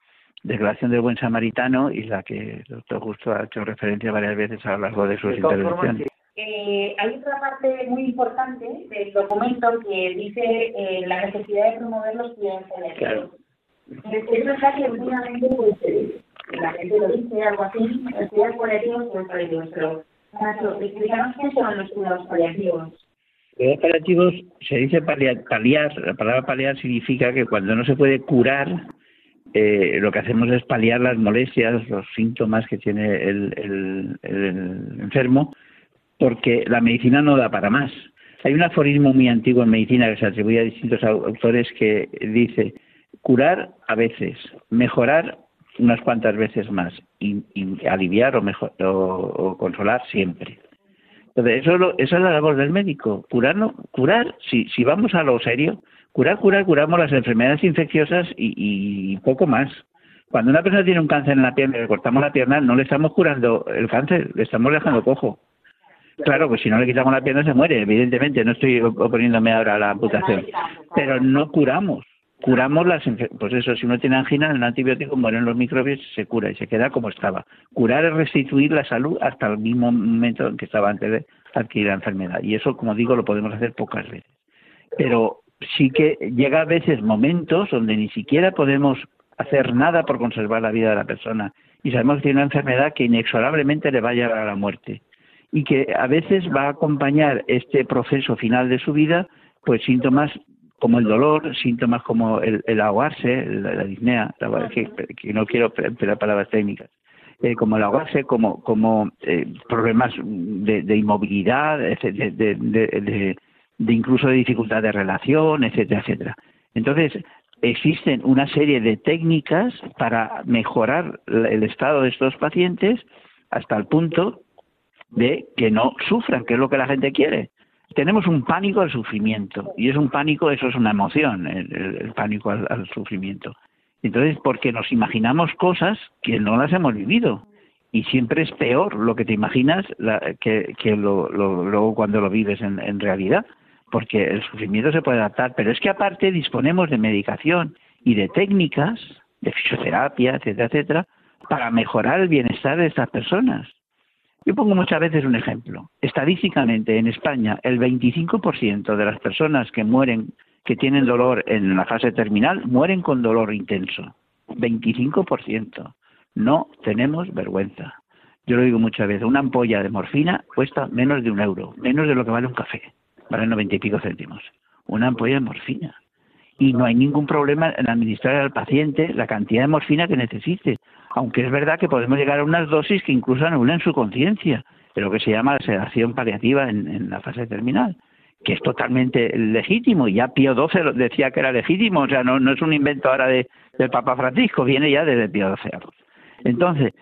Declaración del Buen Samaritano y la que el doctor Justo ha hecho referencia varias veces a lo largo de sus intervenciones. Eh, hay otra parte muy importante del documento que dice eh, la necesidad de promover los cuidados paliativos. Claro. Es verdad que últimamente pues, la gente lo dice, algo así, los cuidados paliativos son paliativos, pero Nacho, qué son los cuidados paliativos cuidados paliativos se dice paliar, paliar, la palabra paliar significa que cuando no se puede curar, eh, lo que hacemos es paliar las molestias, los síntomas que tiene el, enfermo, porque la medicina no da para más. Hay un aforismo muy antiguo en medicina que se atribuye a distintos autores que dice curar a veces, mejorar unas cuantas veces más y, aliviar o, mejor, o consolar siempre. Entonces, eso, es la labor del médico. Curar, curar si, si vamos a lo serio, curar, curar, curamos las enfermedades infecciosas y, poco más. Cuando una persona tiene un cáncer en la pierna y le cortamos la pierna, no le estamos curando el cáncer, le estamos dejando cojo. Claro, pues si no le quitamos la pierna se muere, evidentemente, no estoy oponiéndome ahora a la amputación. Pero no curamos curamos las pues eso si uno tiene angina el antibiótico mueren los microbios se cura y se queda como estaba. Curar es restituir la salud hasta el mismo momento en que estaba antes de adquirir la enfermedad. Y eso como digo lo podemos hacer pocas veces. Pero sí que llega a veces momentos donde ni siquiera podemos hacer nada por conservar la vida de la persona. Y sabemos que tiene una enfermedad que inexorablemente le va a llevar a la muerte. Y que a veces va a acompañar este proceso final de su vida pues síntomas como el dolor, síntomas como el, el ahogarse, la, disnea, que, no quiero emplear palabras técnicas, eh, como el ahogarse, como, como eh, problemas de, de inmovilidad, de, de, de incluso de dificultad de relación, etcétera, etcétera. Entonces, existen una serie de técnicas para mejorar el estado de estos pacientes hasta el punto de que no sufran, que es lo que la gente quiere. Tenemos un pánico al sufrimiento y es un pánico, eso es una emoción, el, pánico al, sufrimiento. Entonces, porque nos imaginamos cosas que no las hemos vivido y siempre es peor lo que te imaginas que, luego cuando lo vives en realidad porque el sufrimiento se puede adaptar, pero es que aparte disponemos de medicación y de técnicas, de fisioterapia, etcétera, etcétera, para mejorar el bienestar de estas personas. Yo pongo muchas veces un ejemplo. Estadísticamente, en España, el 25% de las personas que mueren, que tienen dolor en la fase terminal, mueren con dolor intenso. 25%. No tenemos vergüenza. Yo lo digo muchas veces, una ampolla de morfina cuesta menos de un euro, menos de lo que vale un café vale 90 y pico céntimos. Una ampolla de morfina. Y no hay ningún problema en administrar al paciente la cantidad de morfina que necesite. Aunque es verdad que podemos llegar a unas dosis que incluso anulen su conciencia, de lo que se llama la sedación paliativa en, la fase terminal que es totalmente legítimo, y ya Pío XII decía que era legítimo, o sea, no, no es un invento ahora de, del Papa Francisco, viene ya desde Pío XII. Entonces,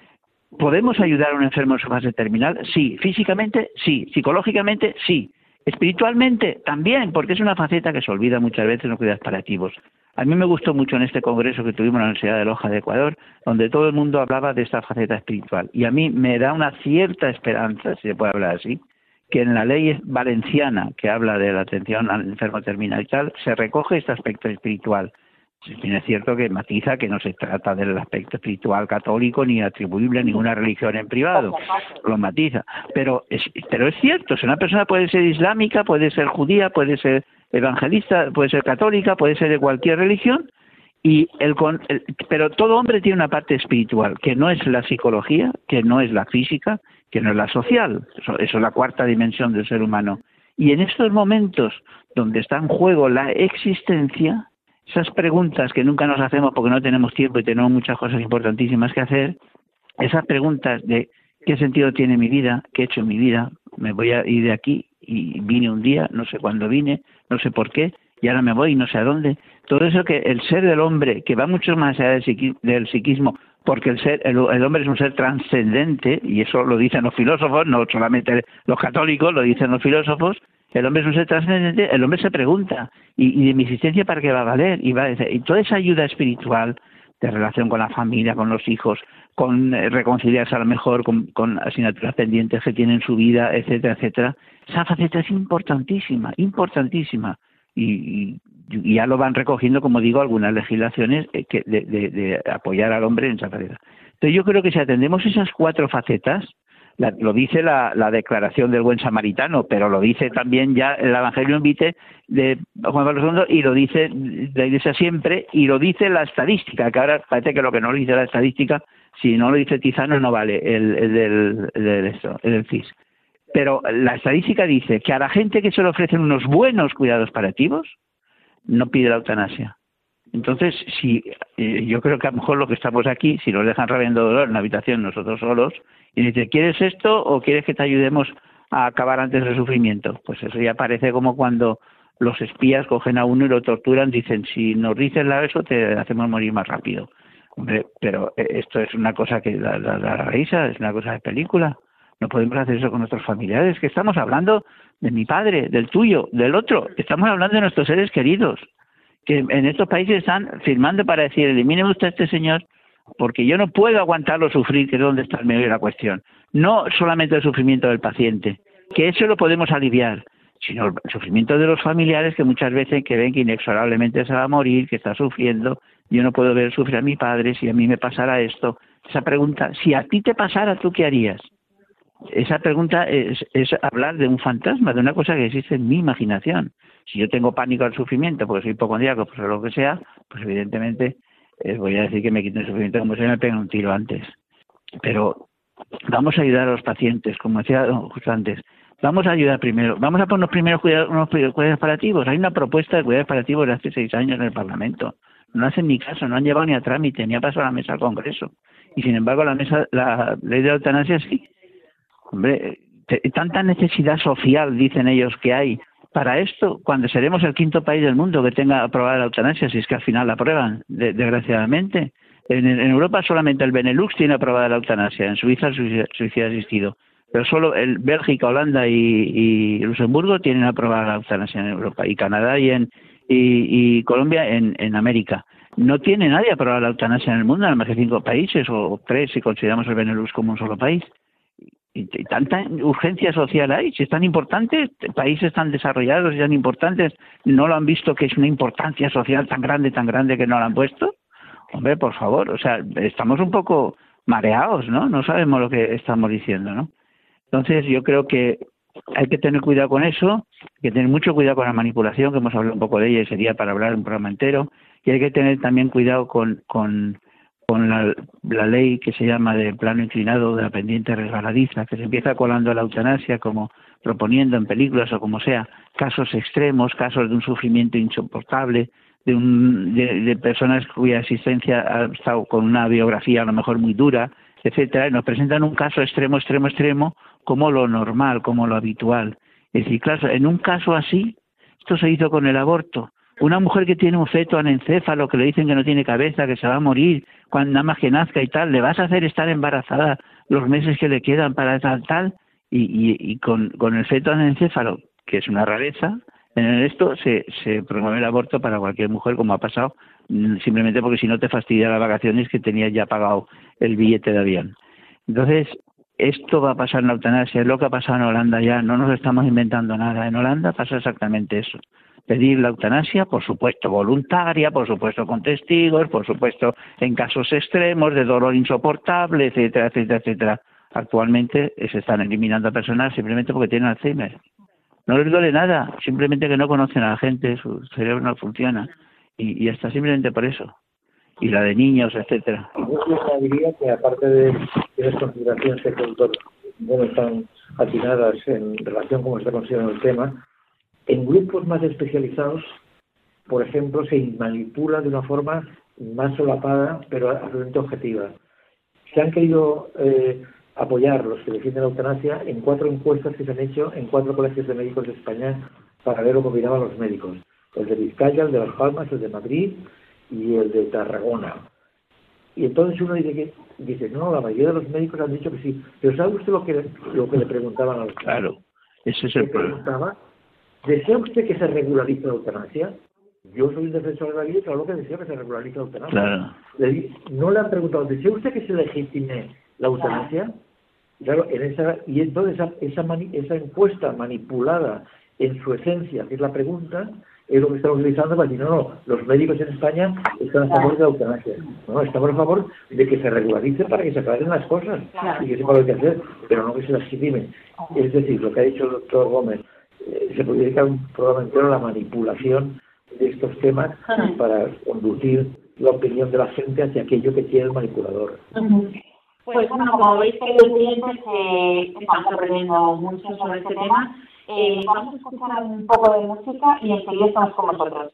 ¿podemos ayudar a un enfermo en su fase terminal? Sí. ¿Físicamente? Sí. ¿Psicológicamente? Sí. Espiritualmente también, porque es una faceta que se olvida muchas veces en los cuidados paliativos. A mí me gustó mucho en este congreso que tuvimos en la Universidad de Loja de Ecuador, donde todo el mundo hablaba de esta faceta espiritual. Y a mí me da una cierta esperanza, si se puede hablar así, que en la ley valenciana que habla de la atención al enfermo terminal y tal, se recoge este aspecto espiritual. Si bien es cierto que matiza que no se trata del aspecto espiritual católico ni atribuible a ninguna religión en privado, lo matiza. Pero es, pero es cierto, si una persona puede ser islámica, puede ser judía, puede ser evangelista, puede ser católica, puede ser de cualquier religión, y el, pero todo hombre tiene una parte espiritual, que no es la psicología, que no es la física, que no es la social. eso es la cuarta dimensión del ser humano. Y en estos momentos donde está en juego la existencia, esas preguntas que nunca nos hacemos porque no tenemos tiempo y tenemos muchas cosas importantísimas que hacer, esas preguntas de qué sentido tiene mi vida, qué he hecho en mi vida, me voy a ir de aquí y vine un día, no sé cuándo vine, no sé por qué, y ahora me voy no sé a dónde. Todo eso que el ser del hombre, que va mucho más allá del, psiquismo, porque el, ser, el, hombre es un ser trascendente, y eso lo dicen los filósofos, no solamente los católicos, lo dicen los filósofos, el hombre es un ser trascendente, el hombre se pregunta, ¿y, de mi existencia para qué va a valer? Y, va a decir, y toda esa ayuda espiritual de relación con la familia, con los hijos, con eh, reconciliarse a lo mejor con, asignaturas pendientes que tienen su vida, etcétera, etcétera, esa faceta es importantísima, importantísima. Y, ya lo van recogiendo, como digo, algunas legislaciones eh, que de, de apoyar al hombre en esa faceta. Entonces yo creo que si atendemos esas cuatro facetas, lo dice la, declaración del buen samaritano, pero lo dice también ya el Evangelio en Vite de Juan Pablo II y lo dice la Iglesia siempre y lo dice la estadística, que ahora parece que lo que no lo dice la estadística, si no lo dice Tizano no vale el, del, el CIS. Pero la estadística dice que a la gente que se le ofrecen unos buenos cuidados paliativos no pide la eutanasia. Entonces, si eh, yo creo que a lo mejor lo que estamos aquí, si nos dejan rabiendo dolor en la habitación nosotros solos, y dice, ¿quieres esto o quieres que te ayudemos a acabar antes del sufrimiento? Pues eso ya parece como cuando los espías cogen a uno y lo torturan, dicen, si nos dices la eso, te hacemos morir más rápido. Hombre, pero eh, esto es una cosa que da, la risa, es una cosa de película. No podemos hacer eso con nuestros familiares, que estamos hablando de mi padre, del tuyo, del otro. Estamos hablando de nuestros seres queridos, que en estos países están firmando para decir, elimine usted a este señor porque yo no puedo aguantarlo sufrir, que es donde está el medio de la cuestión. No solamente el sufrimiento del paciente, que eso lo podemos aliviar, sino el sufrimiento de los familiares que muchas veces que ven que inexorablemente se va a morir, que está sufriendo, yo no puedo ver sufrir a mi padre, si a mí me pasara esto. Esa pregunta, si a ti te pasara, ¿tú qué harías? Esa pregunta es, es hablar de un fantasma, de una cosa que existe en mi imaginación. Si yo tengo pánico al sufrimiento porque soy hipocondríaco, pues lo que sea, pues evidentemente eh, voy a decir que me quiten el sufrimiento como si me pegan un tiro antes. Pero vamos a ayudar a los pacientes, como decía justo antes. Vamos a ayudar primero, vamos a poner unos primeros cuidados, unos cuidados paliativos. Hay una propuesta de cuidados paliativos de hace seis años en el Parlamento. No hacen ni caso, no han llevado ni a trámite, ni ha pasado a la mesa al Congreso. Y sin embargo, la mesa, la ley de eutanasia sí. Hombre, tanta necesidad social, dicen ellos, que hay para esto, cuando seremos el quinto país del mundo que tenga aprobada la eutanasia, si es que al final la aprueban, desgraciadamente. En, Europa solamente el Benelux tiene aprobada la eutanasia, en Suiza el suicidio asistido. Pero solo el Bélgica, Holanda y, Luxemburgo tienen aprobada la eutanasia en Europa, y Canadá y, en, y, Colombia en, en América. No tiene nadie aprobada la eutanasia en el mundo, en más que cinco países, o tres si consideramos el Benelux como un solo país y, tanta urgencia social hay, si es tan importante, países tan desarrollados y tan importantes no lo han visto que es una importancia social tan grande, tan grande que no lo han puesto. Hombre, por favor, o sea, estamos un poco mareados, ¿no? No sabemos lo que estamos diciendo, ¿no? Entonces, yo creo que hay que tener cuidado con eso, hay que tener mucho cuidado con la manipulación, que hemos hablado un poco de ella y sería para hablar un programa entero, y hay que tener también cuidado con, con con la, la, ley que se llama de plano inclinado de la pendiente resbaladiza, que se empieza colando la eutanasia como proponiendo en películas o como sea casos extremos, casos de un sufrimiento insoportable, de, un, de, personas cuya existencia ha estado con una biografía a lo mejor muy dura, etcétera, y nos presentan un caso extremo, extremo, extremo como lo normal, como lo habitual. Es decir, claro, en un caso así, esto se hizo con el aborto, una mujer que tiene un feto anencéfalo, que le dicen que no tiene cabeza, que se va a morir nada más que nazca y tal, le vas a hacer estar embarazada los meses que le quedan para tal, tal, y, y, con, con el feto anencéfalo, que es una rareza, en esto se, se promueve el aborto para cualquier mujer, como ha pasado, mm, simplemente porque si no te fastidia las vacaciones que tenías ya pagado el billete de avión. Entonces, esto va a pasar en la eutanasia, es lo que ha pasado en Holanda ya, no nos estamos inventando nada. En Holanda pasa exactamente eso pedir la eutanasia, por supuesto voluntaria, por supuesto con testigos, por supuesto en casos extremos de dolor insoportable, etcétera, etcétera, etcétera. Actualmente se están eliminando a personas simplemente porque tienen Alzheimer. No les duele nada, simplemente que no conocen a la gente, su cerebro no funciona y, y hasta simplemente por eso. Y la de niños, etcétera. Yo diría que aparte de, las consideraciones que el bueno, están atinadas en relación con cómo está considerando el tema, en grupos más especializados, por ejemplo, se manipula de una forma más solapada, pero absolutamente objetiva. Se han querido eh, apoyar los que defienden la eutanasia en cuatro encuestas que se han hecho en cuatro colegios de médicos de España para ver lo que opinaban los médicos. El de Vizcaya, el de Las Palmas, el de Madrid y el de Tarragona. Y entonces uno dice que dice, no, la mayoría de los médicos han dicho que sí. Pero ¿sabe usted lo que, lo que le preguntaban a los Claro, ese es el problema. ¿Desea usted que se regularice la eutanasia? Yo soy un defensor de la vida y claro que deseo que se regularice la eutanasia. no le han preguntado, ¿desea usted que se legitime la eutanasia? Claro, en esa, y entonces esa, esa, esa encuesta manipulada en su esencia, que es la pregunta, es lo que estamos utilizando para decir, no, no, los médicos en España están a favor de la eutanasia. No, estamos a favor de que se regularice para que se aclaren las cosas y que sepa lo que hacer, pero no que se legitime. Es decir, lo que ha dicho el doctor Gómez, eh, se puede dedicar un programa entero a la manipulación de estos temas para conducir la opinión de la gente hacia aquello que quiere el manipulador. Pues bueno, como veis, queridos clientes, eh, estamos aprendiendo mucho sobre este tema. Eh, vamos a escuchar un poco de música y enseguida estamos con vosotros.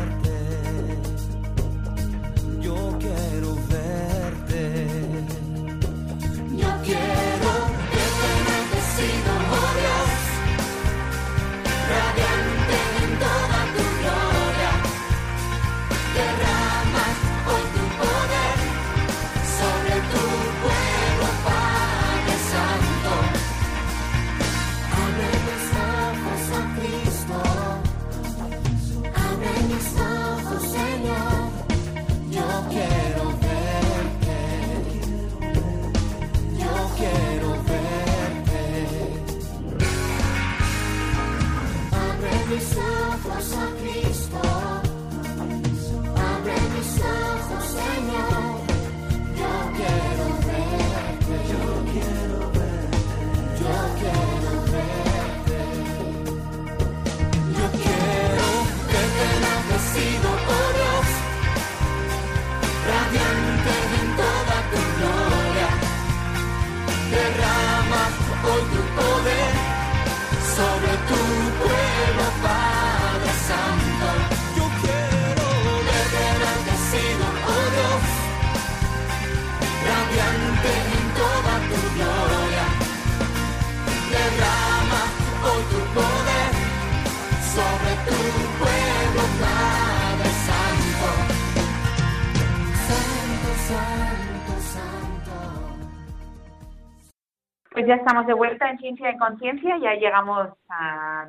yo quiero verte. Yo quiero verte oh Dios. Ya estamos de vuelta en Ciencia y Conciencia, ya llegamos a,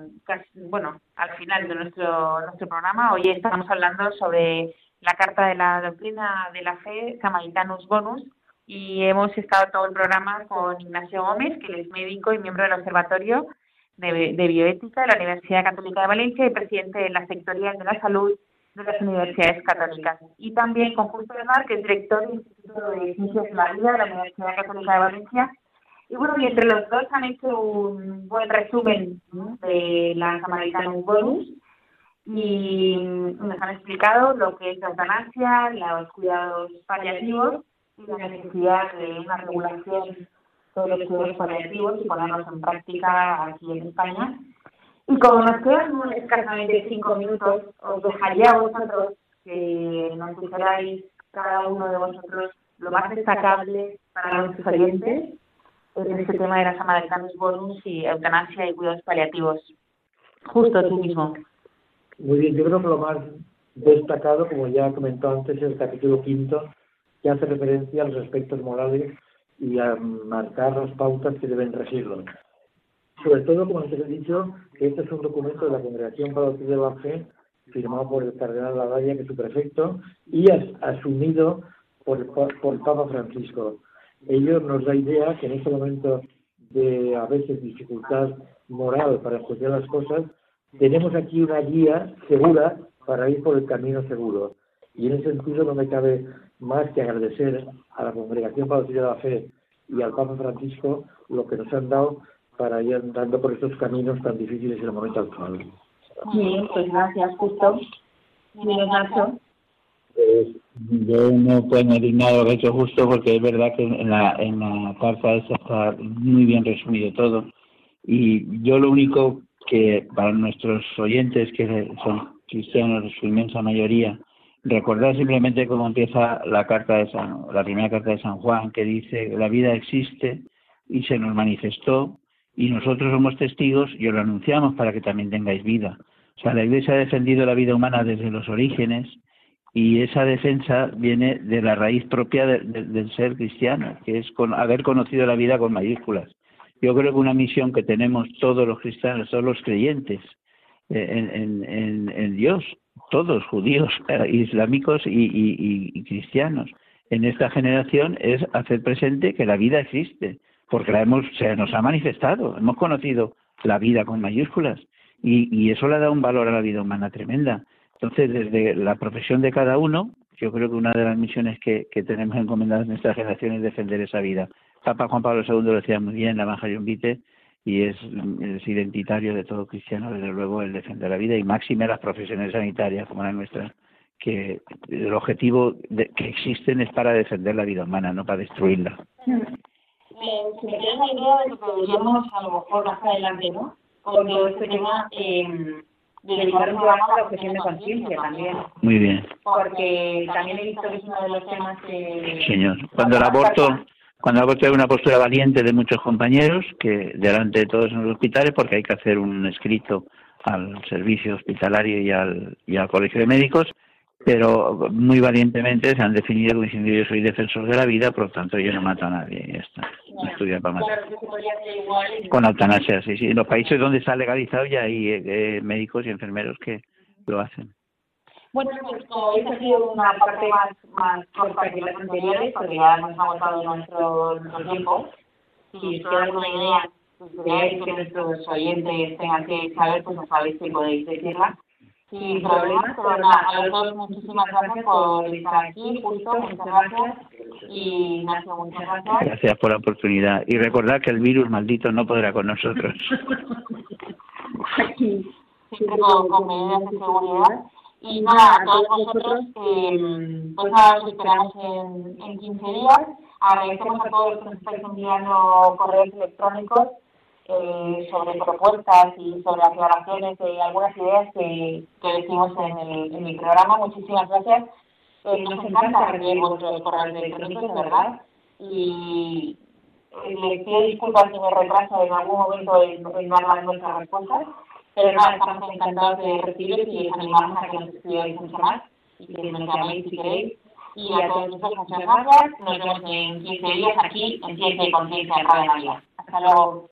bueno, al final de nuestro, nuestro programa. Hoy estamos hablando sobre la Carta de la Doctrina de la Fe, Samaritanus Bonus, y hemos estado todo el programa con Ignacio Gómez, que es médico y miembro del Observatorio de, Bioética de la Universidad Católica de Valencia y presidente de la Sectorial de la Salud de las Universidades Católicas. Y también con Justo de Mar, que es director del Instituto de Ciencias de la Vida de la Universidad Católica de Valencia. Y bueno, y entre los dos han hecho un buen resumen de la Samaritanus Bonus. Y nos han explicado lo que es la eutanasia, los cuidados paliativos y la necesidad de una regulación sobre los cuidados paliativos y ponerlos en práctica aquí en España. Y como nos quedan escasamente cinco minutos, os dejaría a vosotros que nos dijerais cada uno de vosotros lo más destacable para nuestros oyentes en este tema de las Samaritanos bonus y eutanasia y cuidados paliativos. Justo tú mismo. Muy bien, yo creo que lo más destacado, como ya comentó antes, es el capítulo quinto, que hace referencia a los aspectos morales y a marcar las pautas que deben regirlos. Sobre todo, como antes he dicho, que este es un documento de la Congregación para la de la Fe, firmado por el Cardenal Ladaya, que es su prefecto, y as, asumido por, por el Papa Francisco. Ello nos da idea que en este momento de a veces dificultad moral para escuchar las cosas, tenemos aquí una guía segura para ir por el camino seguro. Y en ese sentido no me cabe más que agradecer a la Congregación para de la Fe y al Papa Francisco lo que nos han dado para ir andando por estos caminos tan difíciles en el momento actual. Bien, pues gracias, Justo. Nacho. Yo no puedo añadir nada lo hecho justo porque es verdad que en la, en la carta esa está muy bien resumido todo. Y yo lo único que para nuestros oyentes que son cristianos su inmensa mayoría, recordar simplemente cómo empieza la carta de San, la primera carta de San Juan, que dice la vida existe y se nos manifestó y nosotros somos testigos y os lo anunciamos para que también tengáis vida. O sea, la Iglesia ha defendido la vida humana desde los orígenes y esa defensa viene de la raíz propia del ser cristiano, que es con haber conocido la vida con mayúsculas. Yo creo que una misión que tenemos todos los cristianos, todos los creyentes eh, en, Dios, todos judíos, [LAUGHS] islámicos y, cristianos, en esta generación es hacer presente que la vida existe, porque la hemos, se nos ha manifestado, hemos conocido la vida con mayúsculas y, y eso le da un valor a la vida humana tremenda. Entonces, desde la profesión de cada uno, yo creo que una de las misiones que, tenemos encomendadas en esta generación es defender esa vida. Papa Juan Pablo II lo decía muy bien, la Evangelium Vitae, y es, identitario de todo cristiano, desde luego, el defender la vida y máxime las profesiones sanitarias como la nuestra, que el objetivo de, que existen es para defender la vida humana, no para destruirla. Me, me la idea de que deberíamos a lo mejor más adelante, ¿no? Porque este tema eh, dedicar un programa a la objeción de conciencia también. Muy bien. Porque también he visto que es uno de los temas que... Señor, cuando el aborto... Cuando el aborto hay una postura valiente de muchos compañeros que delante de todos en los hospitales, porque hay que hacer un escrito al servicio hospitalario y al, y al colegio de médicos, pero muy valientemente se han definido como diciendo yo soy defensor de la vida, por lo tanto yo no mato a nadie, y ya está. No estudia para matar. Con eutanasia, sí, sí. En los países donde está legalizado ya hay eh, médicos y enfermeros que lo hacen. Bueno, pues esta ha sido una parte más, más corta que las anteriores, porque ya nos ha agotado nuestro, nuestro tiempo. Si os queda alguna idea, pues queréis que nuestros oyentes tengan que saber, pues no sabéis si podéis decirla sin problemas, pero a los dos muchísimas gracias por estar aquí, justo, muchas gracias. Y Ignacio, muchas gracias. Gracias por la oportunidad. Y recordar que el virus maldito no podrá con nosotros. Aquí, siempre [LAUGHS] con, con medidas de seguridad. Y nada, a todos vosotros, eh, pues nada, os esperamos en, en 15 días. Agradecemos a todos los que nos estáis enviando correos electrónicos eh, sobre propuestas y sobre aclaraciones de algunas ideas que, que decimos en el, en el programa. Muchísimas gracias. Eh, nos encanta recibir vuestros correos electrónicos, ¿verdad? Y eh, les pido disculpas si me retraso en algún momento en, en dar nuestras respuestas, pero nada, estamos encantados de recibir y les animamos a que nos escribáis mucho más y que nos llaméis si queréis. Y a todos ustedes, muchas gracias. Nos vemos en 15 días aquí en Ciencia y Conciencia en Radio María. Hasta luego.